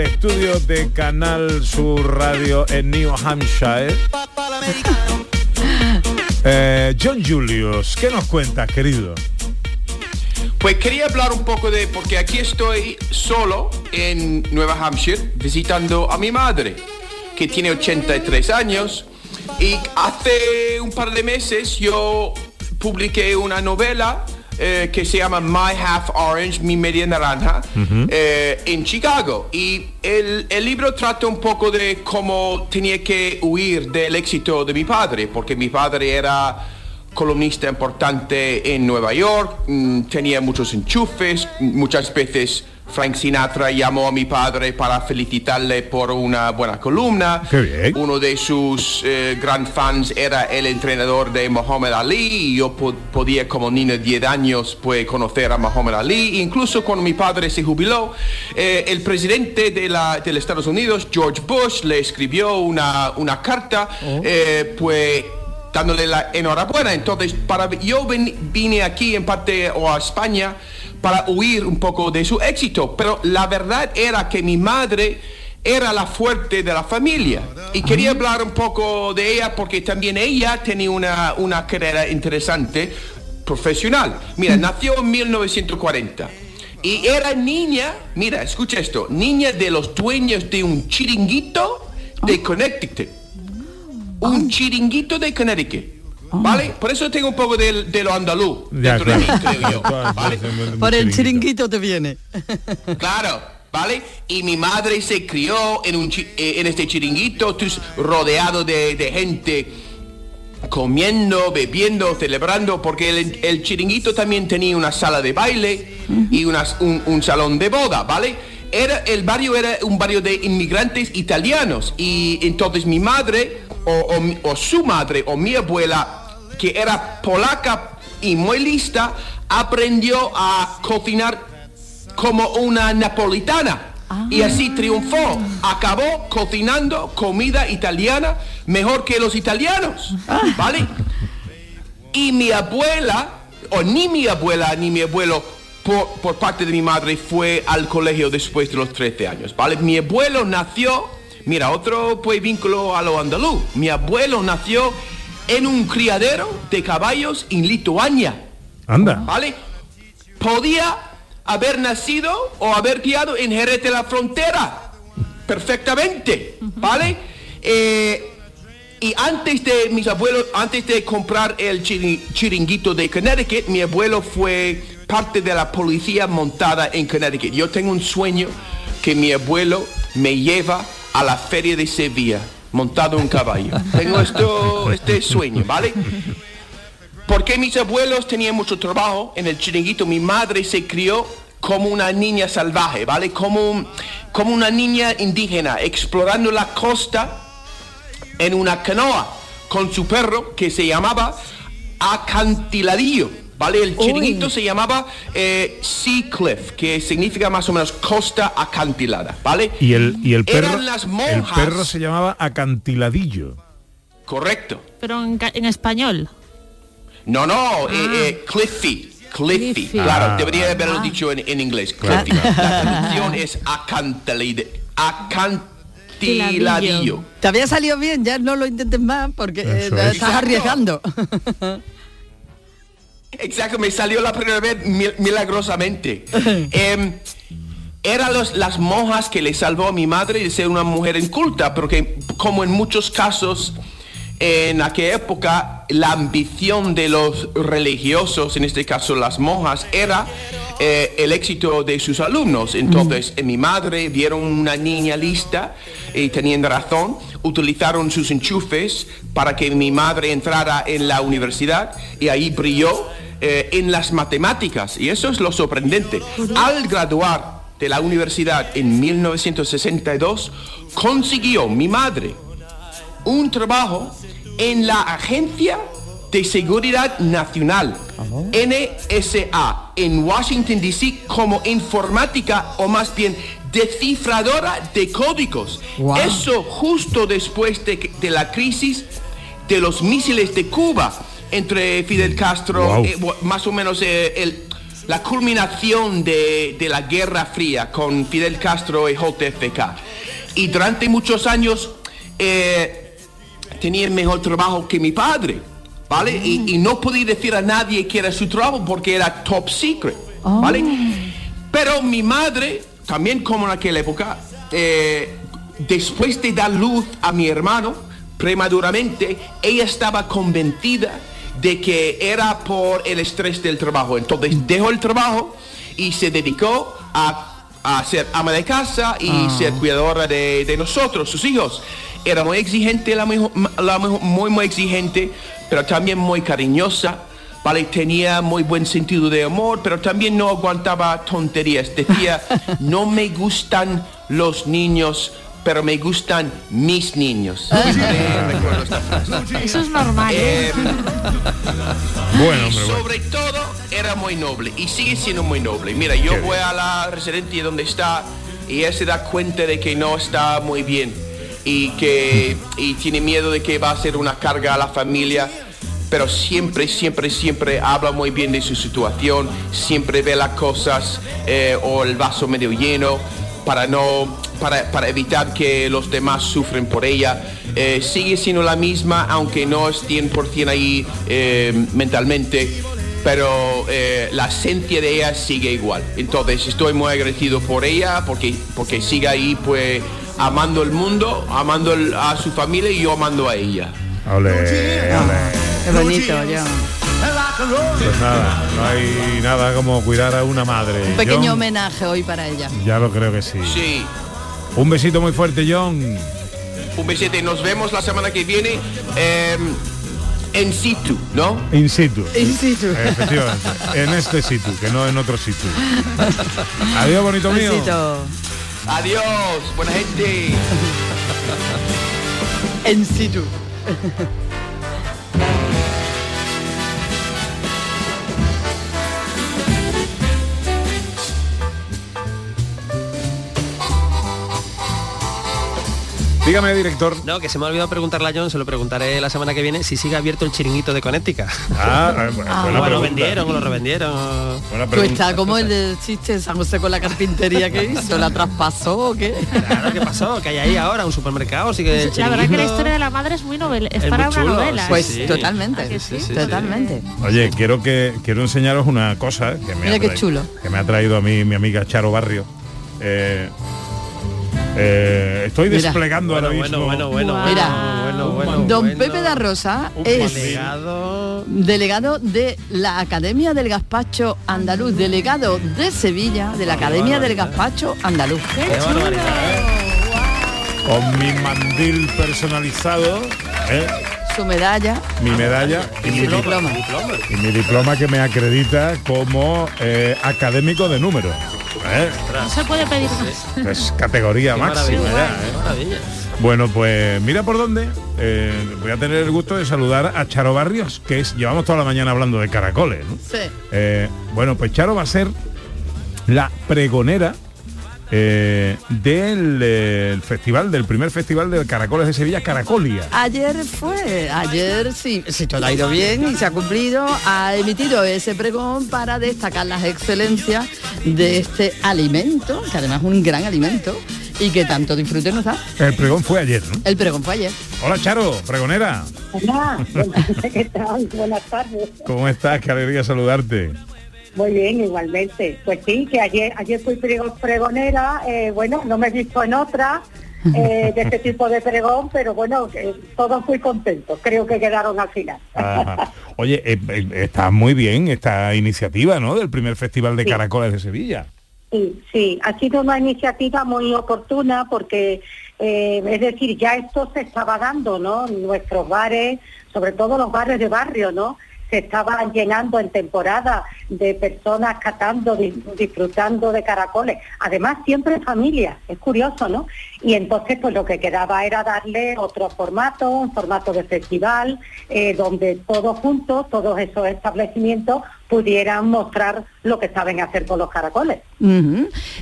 el estudio de Canal Sur Radio en New Hampshire. Eh, John Julius, ¿qué nos cuentas, querido? Pues quería hablar un poco de, porque aquí estoy solo en Nueva Hampshire visitando a mi madre, que tiene 83 años, y hace un par de meses yo publiqué una novela eh, que se llama My Half Orange, mi media naranja, eh, en Chicago. Y el, el libro trata un poco de cómo tenía que huir del éxito de mi padre, porque mi padre era columnista importante en Nueva York, mm, tenía muchos enchufes, muchas veces Frank Sinatra llamó a mi padre para felicitarle por una buena columna. Qué bien. Uno de sus eh, gran fans era el entrenador de Muhammad Ali y yo po- podía como niño de 10 años pues conocer a Muhammad Ali. Incluso cuando mi padre se jubiló, eh, el presidente de, la, de los Estados Unidos, George Bush, le escribió una, una carta eh, pues dándole la enhorabuena. Entonces, para, yo ven- vine aquí en parte o a España para huir un poco de su éxito, pero la verdad era que mi madre era la fuerte de la familia y quería hablar un poco de ella porque también ella tenía una, una carrera interesante profesional. Mira, nació en 1940. Y era niña, mira, escucha esto, niña de los dueños de un chiringuito de Connecticut un chiringuito de Connecticut. ¿Vale? Por eso tengo un poco de, de lo andaluz Ya, dentro de mí, claro. creo yo. ¿vale? Por el chiringuito te viene. Claro, ¿vale? Y mi madre se crió en, un chi- eh, en este chiringuito, rodeado de, de gente comiendo, bebiendo, celebrando, porque el, el chiringuito también tenía una sala de baile y unas- un, un salón de boda, ¿vale? Era, el barrio era un barrio de inmigrantes italianos y entonces mi madre o, o mi- o su madre o mi abuela, que era polaca y muy lista, aprendió a cocinar como una napolitana. Y así triunfó. Acabó cocinando comida italiana mejor que los italianos. ¿Vale? Y mi abuela, o ni mi abuela ni mi abuelo, por, por parte de mi madre, fue al colegio después de los 13 años. ¿Vale? Mi abuelo nació, mira, otro pues vínculo a lo andaluz. Mi abuelo nació en un criadero de caballos en Lituania. Anda. ¿Vale? Podía haber nacido o haber criado en Jerez de la Frontera. Perfectamente. ¿Vale? Eh, y antes de mis abuelos, antes de comprar el chiri- chiringuito de Connecticut, mi abuelo fue parte de la policía montada en Connecticut. Yo tengo un sueño que mi abuelo me lleva a la feria de Sevilla montado en un caballo. Tengo esto, este sueño, ¿vale? Porque mis abuelos tenían mucho trabajo en el chiringuito. Mi madre se crió como una niña salvaje, ¿vale? Como, como una niña indígena, explorando la costa en una canoa con su perro que se llamaba acantiladillo. ¿Vale? El chiringuito se llamaba eh, Sea Cliff, que significa más o menos costa acantilada, ¿vale? Y el, y el perro, Eran las el monjas. perro se llamaba acantiladillo. Correcto. Pero en, español. No, no, eh, eh, Cliffy. Cliffy, Cliffy. claro, Ah. debería haberlo Ah. dicho en, en inglés. Cliffy. La traducción es acantiladillo. Te había salido bien, ya no lo intentes más porque eh, estás arriesgando. Exacto, me salió la primera vez mil- milagrosamente. Em, eran las monjas que le salvó a mi madre de ser una mujer inculta, porque como en muchos casos en aquella época la ambición de los religiosos, en este caso las monjas, era eh, el éxito de sus alumnos. Entonces, en mi madre vieron una niña lista y teniendo razón, utilizaron sus enchufes para que mi madre entrara en la universidad y ahí brilló eh, en las matemáticas. Y eso es lo sorprendente. Al graduar de la universidad en 1962, consiguió mi madre un trabajo en la Agencia de Seguridad Nacional, NSA, en Washington, D.C., como informática o más bien descifradora de códigos. Wow. Eso justo después de, la crisis de los misiles de Cuba entre Fidel Castro, Wow. eh, más o menos eh, el- la culminación de, de la Guerra Fría con Fidel Castro y JFK. Y durante muchos años eh, tenía el mejor trabajo que mi padre, ¿vale? Y, y no podía decir a nadie que era su trabajo porque era top secret, ¿vale? Pero mi madre, también como en aquella época, eh, después de dar luz a mi hermano prematuramente, ella estaba convencida de que era por el estrés del trabajo. Entonces dejó el trabajo y se dedicó a, a ser ama de casa y Ah. ser cuidadora de, de nosotros, sus hijos. Era muy exigente, la, mejo- la mejo- muy, muy exigente, pero también muy cariñosa. ¿vale? Tenía muy buen sentido de humor, pero también no aguantaba tonterías. Decía, no me gustan los niños, pero me gustan mis niños. Eso es normal. ¿eh? Eh, bueno. sobre todo era muy noble y sigue siendo muy noble. Mira, yo voy a la residencia donde está y ella se da cuenta de que no está muy bien y que y tiene miedo de que va a ser una carga a la familia. Pero siempre, siempre, siempre habla muy bien de su situación, siempre ve las cosas eh, o el vaso medio lleno para no para, para evitar que los demás sufren por ella. Eh, sigue siendo la misma, aunque no es 100% ahí eh, mentalmente, pero la esencia de ella sigue igual. Entonces estoy muy agradecido por ella, porque, porque sigue ahí pues amando el mundo, amando el- a su familia y yo amando a ella. Ole. Qué bonito, John. Pues nada, no hay nada como cuidar a una madre. Un pequeño John, homenaje hoy para ella. Ya lo creo que sí. Sí. Un besito muy fuerte, John. Un besete, nos vemos la semana que viene eh, en situ, ¿no? In situ. In situ. Efectivamente. En este sitio, que no en otro sitio. Adiós, bonito mío. Besito. Adiós, buena gente. En situ. Dígame, director. No, que se me ha olvidado preguntarle a John, se lo preguntaré la semana que viene, si sigue abierto el chiringuito de Connecticut. Ah, eh, bu- Ah. buena o lo vendieron, o lo revendieron. Pues está como el del chiste de San José con la carpintería que hizo, la traspasó o qué. Claro, ¿qué pasó? Que hay ahí ahora un supermercado, sigue el La verdad que la historia de la madre es muy novela, es, Es para muy una chulo, novela. Pues sí. totalmente, ¿A que sí? totalmente. Oye, quiero que quiero enseñaros una cosa que me, Mira ha qué traído- chulo. que me ha traído a mí mi amiga Charo Barrio. Eh, eh, estoy Mira. desplegando ahora Bueno, mismo. bueno, bueno, bueno, Mira, bueno, bueno, Don bueno. Pepe da Rosa Un es delegado. delegado de la Academia del Gazpacho Andaluz, delegado de Sevilla de la Academia del Gazpacho Andaluz. Con mi mandil personalizado, ¿eh? Su medalla, mi medalla y mi diploma. Y mi diploma que me acredita como eh, académico de número. ¿Eh? No se puede pedir más. Es categoría Qué máxima maravilla, ya, qué ¿eh? maravilla. Bueno, pues mira por dónde. Eh, voy a tener el gusto de saludar a Charo Barrios, que es, llevamos toda la mañana hablando de caracoles. ¿no? Sí. Eh, bueno, pues Charo va a ser la pregonera eh, del eh, festival, del primer festival de caracoles de Sevilla, Caracolia. Ayer fue, ayer sí, si todo ha ido bien y se ha cumplido, ha emitido ese pregón para destacar las excelencias de este alimento, que además es un gran alimento y que tanto disfrute nos da. El pregón fue ayer, ¿no? El pregón fue ayer. Hola Charo, pregonera. Hola, ¿qué tal? Buenas tardes. ¿Cómo estás? Qué alegría saludarte. Muy bien, igualmente. Pues sí, que ayer ayer fui prego- pregonera, eh, bueno, no me he visto en otra eh, de este tipo de pregón, pero bueno, que todos muy contentos, creo que quedaron al final. Ajá. Oye, eh, eh, está muy bien esta iniciativa, ¿no? Del primer festival de Sí. caracoles de Sevilla. Sí, sí, ha sido una iniciativa muy oportuna porque, eh, es decir, ya esto se estaba dando, ¿no? Nuestros bares, sobre todo los bares de barrio, ¿no? Se estaban llenando en temporada de personas catando, di- disfrutando de caracoles. Además, siempre familia, es curioso, ¿no? Y entonces, pues lo que quedaba era darle otro formato, un formato de festival, eh, donde todos juntos, todos esos establecimientos, pudieran mostrar lo que saben hacer con los caracoles.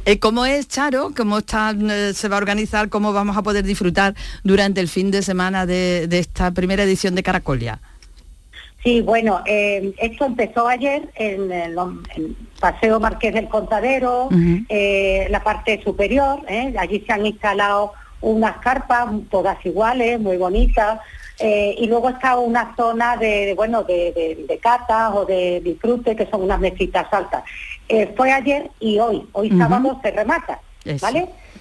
Eh, ¿Cómo es, Charo? ¿Cómo eh, se va a organizar? ¿Cómo vamos a poder disfrutar durante el fin de semana de esta primera edición de Caracolia? Sí, bueno, eh, esto empezó ayer en el en Paseo Marqués del Contadero, eh, la parte superior, ¿eh? allí se han instalado unas carpas, todas iguales, muy bonitas, y luego está una zona de, bueno, de, de- de catas o de disfrute, que son unas mesitas altas. Fue ayer y hoy, hoy Ujú. sábado se remata, Eso.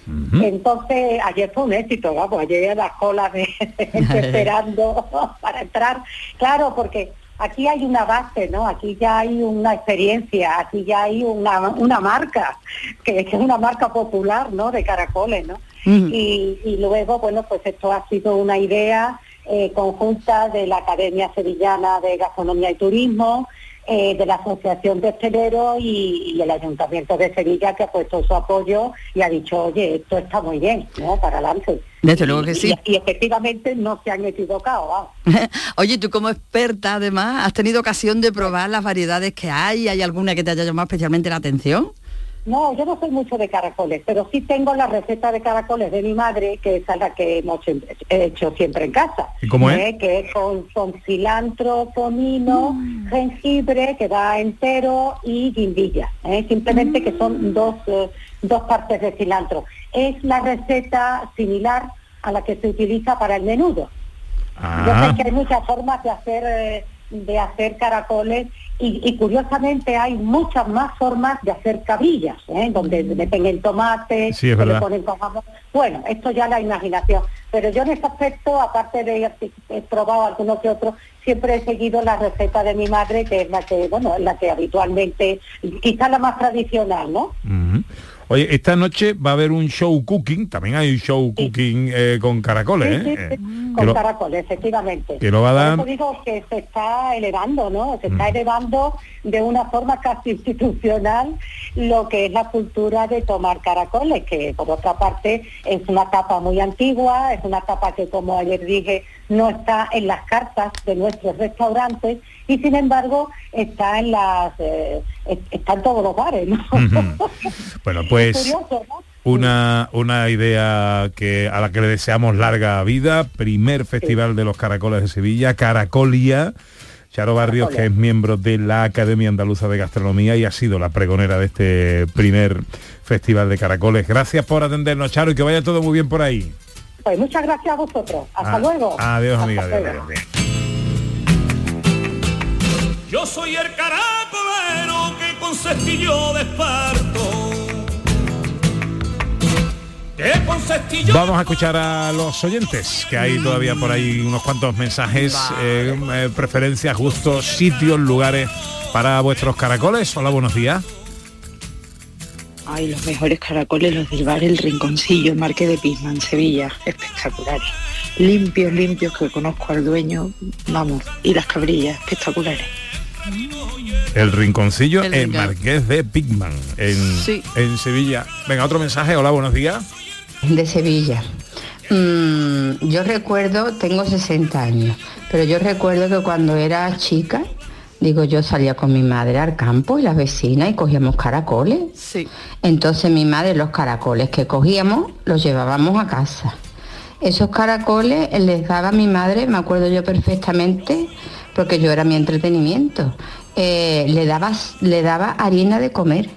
Entonces, ayer fue un éxito, vamos, ayer las colas de gente esperando para entrar. Claro, porque aquí hay una base, ¿no? Aquí ya hay una experiencia, aquí ya hay una, una marca, que, que es una marca popular, ¿no? De caracoles, ¿no? Y luego, bueno, pues esto ha sido una idea eh, conjunta de la Academia Sevillana de Gastronomía y Turismo, eh, de la Asociación de Hosteleros y, y el Ayuntamiento de Sevilla que ha puesto su apoyo y ha dicho, oye, esto está muy bien, ¿no? Para adelante. Desde luego que sí. Y, y efectivamente no se han equivocado, vamos. Oye, tú como experta además, ¿has tenido ocasión de probar las variedades que hay? ¿Hay alguna que te haya llamado especialmente la atención? No, yo no soy mucho de caracoles, pero sí tengo la receta de caracoles de mi madre, que es la que hemos hecho siempre en casa. ¿Y cómo es? ¿eh? Que es con, con cilantro, comino, jengibre, que va entero, y guindilla. ¿eh? Simplemente que son dos, eh, dos partes de cilantro. Es la receta similar a la que se utiliza para el menudo. Yo Ah, sé que hay muchas formas de hacer eh, de hacer caracoles y, y curiosamente hay muchas más formas de hacer cabrillas, ¿eh? donde le meten el tomate, Sí, es le ponen con jamón. Bueno, esto ya la imaginación. Pero yo en ese aspecto, aparte de he probado algunos que otros, siempre he seguido la receta de mi madre, que es la que, bueno, la que habitualmente, quizá la más tradicional, ¿no? Oye, esta noche va a haber un show cooking, también hay un show cooking eh, con caracoles, Sí, ¿eh? sí, Eh, con lo- caracoles, efectivamente. que lo va a Por dar- eso digo que se está elevando, ¿no? Se Mm. está elevando de una forma casi institucional lo que es la cultura de tomar caracoles, que por otra parte es una tapa muy antigua, es una tapa que como ayer dije no está en las cartas de nuestros restaurantes y sin embargo está en las eh, es- está en todos los bares, ¿no? Bueno, Es pues curioso, ¿no? una, una idea que a la que le deseamos larga vida, primer festival de los caracoles de Sevilla, Caracolia. Charo Barrios, que es miembro de la Academia Andaluza de Gastronomía y ha sido la pregonera de este primer festival de caracoles. Gracias por atendernos, Charo, y que vaya todo muy bien por ahí. Pues muchas gracias a vosotros. Hasta Ah, luego. Adiós, Hasta amiga. Adiós, luego. adiós. Yo soy el caracolero que con cestillo desperto. Vamos a escuchar a los oyentes, que hay todavía por ahí unos cuantos mensajes, eh, eh, preferencias, gustos, sitios, lugares para vuestros caracoles. Hola, buenos días. Ay, los mejores caracoles, los del bar El Rinconcillo, en Marque de Pisman, Sevilla, espectaculares. Limpios, limpios, que conozco al dueño, vamos, y las cabrillas, espectaculares. El rinconcillo El en. Marqués de Pigman, en, Sí. en Sevilla. Venga, otro mensaje. Hola, buenos días. De Sevilla. Mm, yo recuerdo, tengo 60 años, pero yo recuerdo que cuando era chica, digo, yo salía con mi madre al campo y las vecinas y cogíamos caracoles. Sí. Entonces mi madre los caracoles que cogíamos los llevábamos a casa. Esos caracoles les daba a mi madre, me acuerdo yo perfectamente, porque yo era mi entretenimiento, eh, le, daba, le daba harina de comer,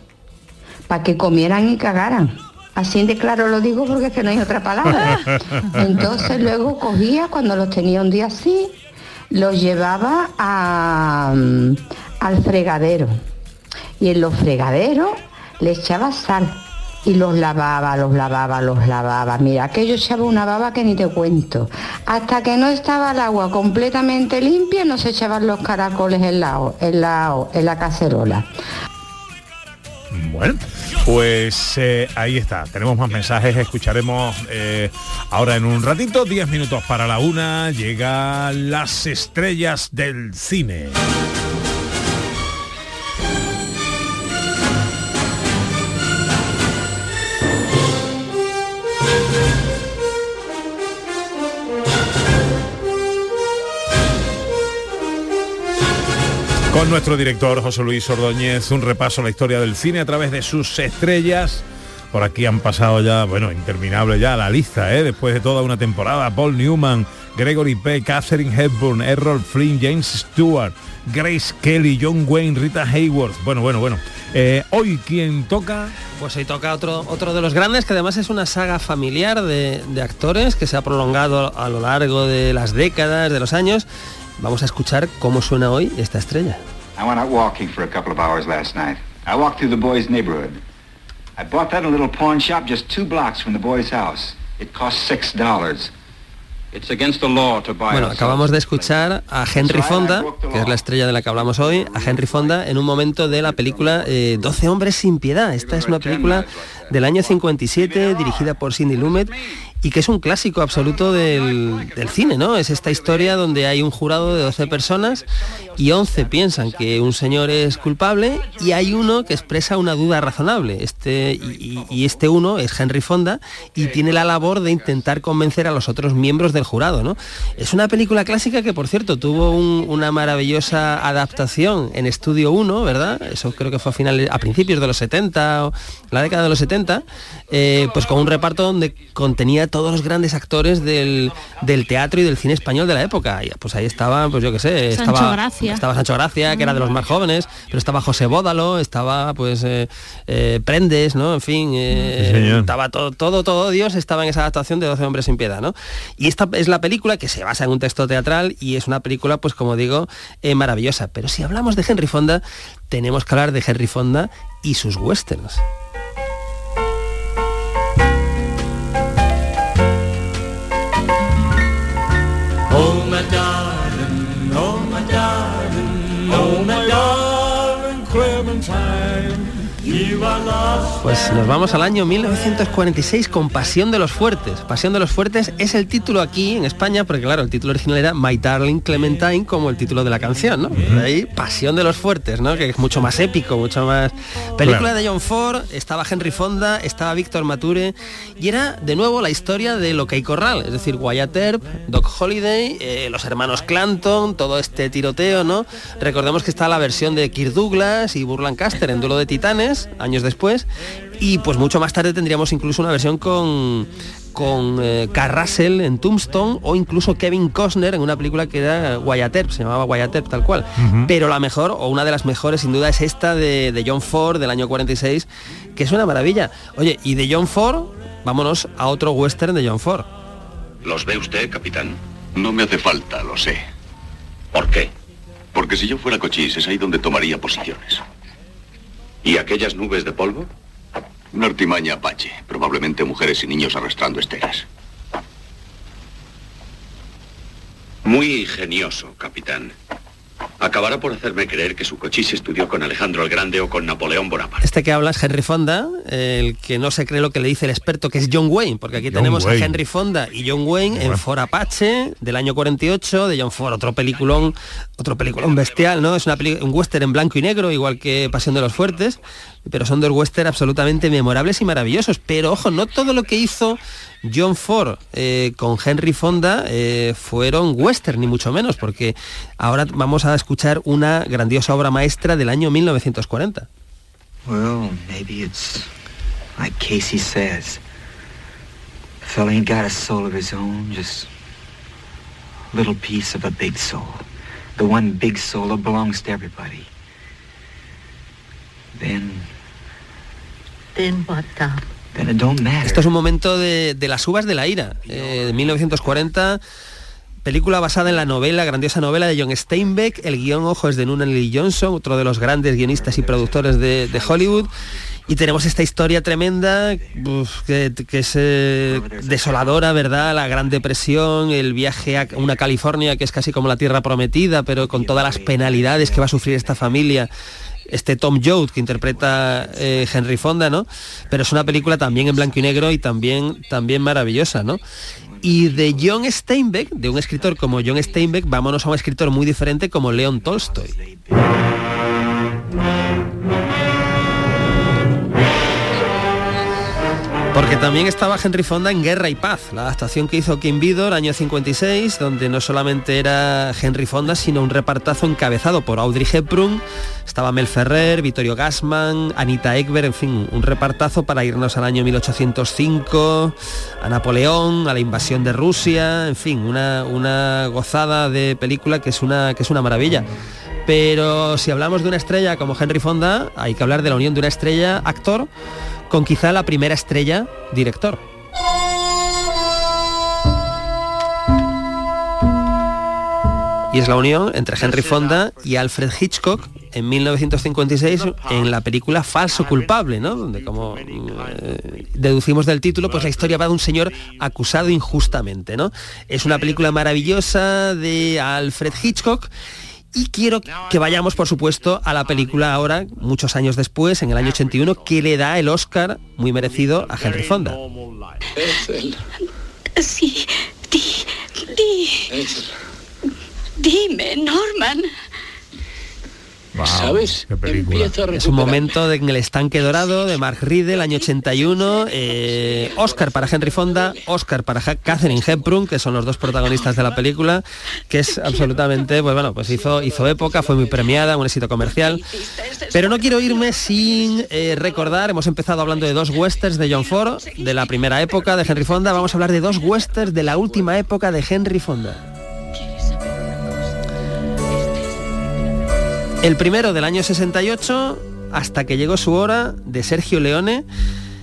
para que comieran y cagaran. Así de claro lo digo porque es que no hay otra palabra. Entonces luego cogía, cuando los tenía un día así, los llevaba a, mm, al fregadero. Y en los fregaderos le echaba sal y los lavaba, los lavaba, los lavaba. Mira, aquello echaba una baba que ni te cuento. Hasta que no estaba el agua completamente limpia, no se echaban los caracoles en la, en la, en la cacerola. Bueno, pues eh, ahí está. Tenemos más mensajes. Escucharemos eh, ahora en un ratito, 10 minutos para la una. Llega las estrellas del cine. Con nuestro director José Luis Ordóñez, un repaso a la historia del cine a través de sus estrellas. Por aquí han pasado ya, bueno, interminable ya la lista, ¿eh? después de toda una temporada. Paul Newman, Gregory Peck, Catherine Hepburn, Errol Flynn, James Stewart, Grace Kelly, John Wayne, Rita Hayworth. Bueno, bueno, bueno. Eh, hoy quien toca... Pues hoy toca otro, otro de los grandes, que además es una saga familiar de, de actores que se ha prolongado a lo largo de las décadas, de los años. Vamos a escuchar cómo suena hoy esta estrella. I went out walking for a couple of hours last night. I walked through the boys' neighborhood. I bought that in a little pawn shop just two blocks from the boys' house. It cost six dollars. It's against the law to buy Bueno, acabamos de escuchar a Henry Fonda, que es la estrella de la que hablamos hoy, a Henry Fonda en un momento de la película eh, 12 hombres sin piedad. Esta es una película del año 57 dirigida por Cindy Lumet y que es un clásico absoluto del, cine, ¿no? Es esta historia donde hay un jurado de 12 personas y 11 piensan que un señor es culpable y hay uno que expresa una duda razonable. Este, y, este uno es Henry Fonda y tiene la labor de intentar convencer a los otros miembros del jurado, ¿no? Es una película clásica que, por cierto, tuvo un, una maravillosa adaptación en Estudio 1, ¿verdad? Eso creo que fue a principios de los 70 o la década de los 70, eh, pues con un reparto donde contenía todos los grandes actores del, del, teatro y del cine español de la época. Y, pues ahí estaba, pues yo qué sé, Sancho estaba, Gracia. estaba Sancho Gracia, que era de los más jóvenes, pero estaba José Bódalo, estaba pues eh, eh, Prendes, ¿no? En fin, eh, estaba todo, todo, todo Dios estaba en esa adaptación de 12 hombres sin piedad, ¿no? Y esta es la película que se basa en un texto teatral y es una película, pues como digo, maravillosa. Pero si hablamos de Henry Fonda, tenemos que hablar de Henry Fonda y sus westerns. Pues nos vamos al año 1946 con Pasión de los Fuertes. Pasión de los Fuertes es el título aquí en España, porque claro, el título original era My Darling Clementine como el título de la canción, ¿no? De ahí Pasión de los Fuertes, ¿no? Que es mucho más épico, mucho más... Película Claro. de John Ford, estaba Henry Fonda, estaba Víctor Mature y era de nuevo la historia de lo que hay corral, es decir, Wyatt Earp, Doc Holliday, eh, los hermanos Clanton, todo este tiroteo, ¿no? Recordemos que está la versión de Kirk Douglas y Burl Lancaster en Duelo de Titanes, años después, y pues mucho más tarde tendríamos incluso una versión con con eh, Carl Russell en Tombstone o incluso Kevin Costner en una película que era Wyatt Earp, se llamaba Wyatt Earp tal cual. Pero la mejor o una de las mejores sin duda es esta de, de John Ford del año 46, que es una maravilla. Oye, y de John Ford, vámonos a otro western de John Ford. ¿Los ve usted, capitán? No me hace falta, lo sé. ¿Por qué? Porque si yo fuera Cochise es ahí donde tomaría posiciones. ¿Y aquellas nubes de polvo? Una artimaña apache, probablemente mujeres y niños arrastrando esteras. Muy ingenioso, capitán. Acabará por hacerme creer que su cochise estudió con Alejandro el Grande o con Napoleón Bonaparte. Este que habla es Henry Fonda, el que no se cree lo que le dice el experto, que es John Wayne, porque aquí John tenemos Wayne. a Henry Fonda y John Wayne en. Ford Apache del año 48, de John Ford, otro peliculón, otro peliculón bestial, ¿no? Es una peli- un western en blanco y negro, igual que Pasión de los Fuertes, pero son dos western absolutamente memorables y maravillosos. Pero ojo, no todo lo que hizo John Ford eh, con Henry Fonda eh, fueron western, ni mucho menos, porque ahora vamos a escuchar una grandiosa obra maestra del año 1940. Well, maybe it's like Casey says. The fella ain't got a soul of his own, just a little piece of a big soul. The one big soul that belongs to everybody. Then, Then what, Tom? Esto es un momento de, de las uvas de la ira, eh, de 1940, película basada en la novela, grandiosa novela de John Steinbeck, el guion, ojo, es de Noonan Lee Johnson, otro de los grandes guionistas y productores de, de Hollywood, y tenemos esta historia tremenda uf, que, que es eh, desoladora, ¿verdad? La Gran Depresión, el viaje a una California que es casi como la tierra prometida, pero con todas las penalidades que va a sufrir esta familia este Tom Joad que interpreta eh, Henry Fonda, ¿no? Pero es una película también en blanco y negro y también, también maravillosa, ¿no? Y de John Steinbeck, de un escritor como John Steinbeck, vámonos a un escritor muy diferente como Leon Tolstoy. Porque también estaba Henry Fonda en Guerra y Paz, la adaptación que hizo Kim Vidor, año 56, donde no solamente era Henry Fonda, sino un repartazo encabezado por Audrey Hepburn, estaba Mel Ferrer, Vittorio Gassman, Anita Ekberg, en fin, un repartazo para irnos al año 1805, a Napoleón, a la invasión de Rusia, en fin, una, una gozada de película que es una, que es una maravilla. Pero si hablamos de una estrella como Henry Fonda, hay que hablar de la unión de una estrella actor con quizá la primera estrella director. Y es la unión entre Henry Fonda y Alfred Hitchcock en 1956 en la película Falso culpable, ¿no? Donde como eh, deducimos del título, pues la historia va de un señor acusado injustamente, ¿no? Es una película maravillosa de Alfred Hitchcock y quiero que vayamos, por supuesto, a la película ahora, muchos años después, en el año 81, que le da el Oscar muy merecido a Henry Fonda. Sí, di, di. Dime, Norman. ¿Sabes? Es un momento de- en el estanque dorado de Mark Riddle, año 81, eh, Oscar para Henry Fonda, Oscar para Catherine Hepburn, que son los dos protagonistas de la película, que es absolutamente, pues bueno, pues hizo, hizo época, fue muy premiada, un éxito comercial. Pero no quiero irme sin eh, recordar, hemos empezado hablando de dos westerns de John Ford, de la primera época de Henry Fonda, vamos a hablar de dos westerns de la última época de Henry Fonda. El primero del año 68, hasta que llegó su hora, de Sergio Leone,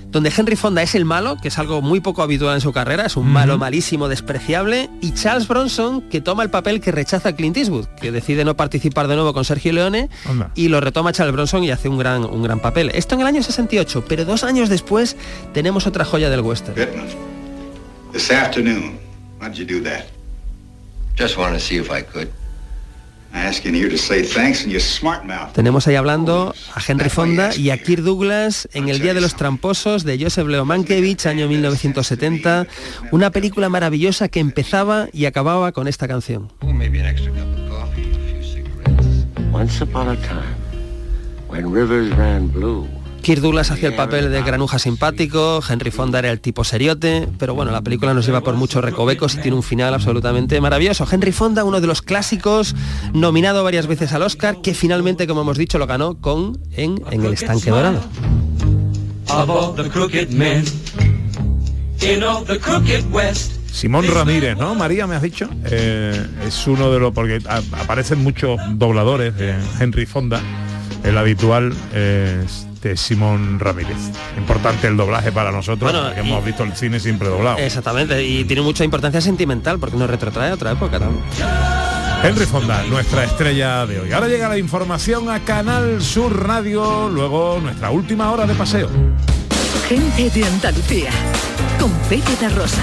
donde Henry Fonda es el malo, que es algo muy poco habitual en su carrera, es un malo malísimo, despreciable, y Charles Bronson, que toma el papel que rechaza Clint Eastwood, que decide no participar de nuevo con Sergio Leone, y lo retoma Charles Bronson y hace un gran, un gran papel. Esto en el año 68, pero dos años después tenemos otra joya del western. This afternoon, you do that? Just wanted to see if I could. Tenemos ahí hablando a Henry Fonda y a Kirk Douglas en El Día de los Tramposos de Joseph Leo Mankiewicz, año 1970, una película maravillosa que empezaba y acababa con esta canción. Once upon a time, when rivers ran blue, Kirk Douglas hacía el papel de granuja simpático, Henry Fonda era el tipo seriote, pero bueno, la película nos lleva por muchos recovecos y tiene un final absolutamente maravilloso. Henry Fonda, uno de los clásicos, nominado varias veces al Oscar, que finalmente, como hemos dicho, lo ganó con en, en El Estanque Dorado. Of all the crooked men in all the crooked West. Simón Ramírez, ¿no? María, me has dicho. Eh, es uno de los, porque a- aparecen muchos dobladores de Henry Fonda. El habitual es de Simón Ramírez. Importante el doblaje para nosotros, Bueno, porque y- hemos visto el cine siempre doblado. Exactamente, y tiene mucha importancia sentimental porque nos retrotrae a otra época también. Henry Fonda, nuestra estrella de hoy. Ahora llega la información a Canal Sur Radio, luego nuestra última hora de paseo. Gente de Andalucía, con Pepe Rosa.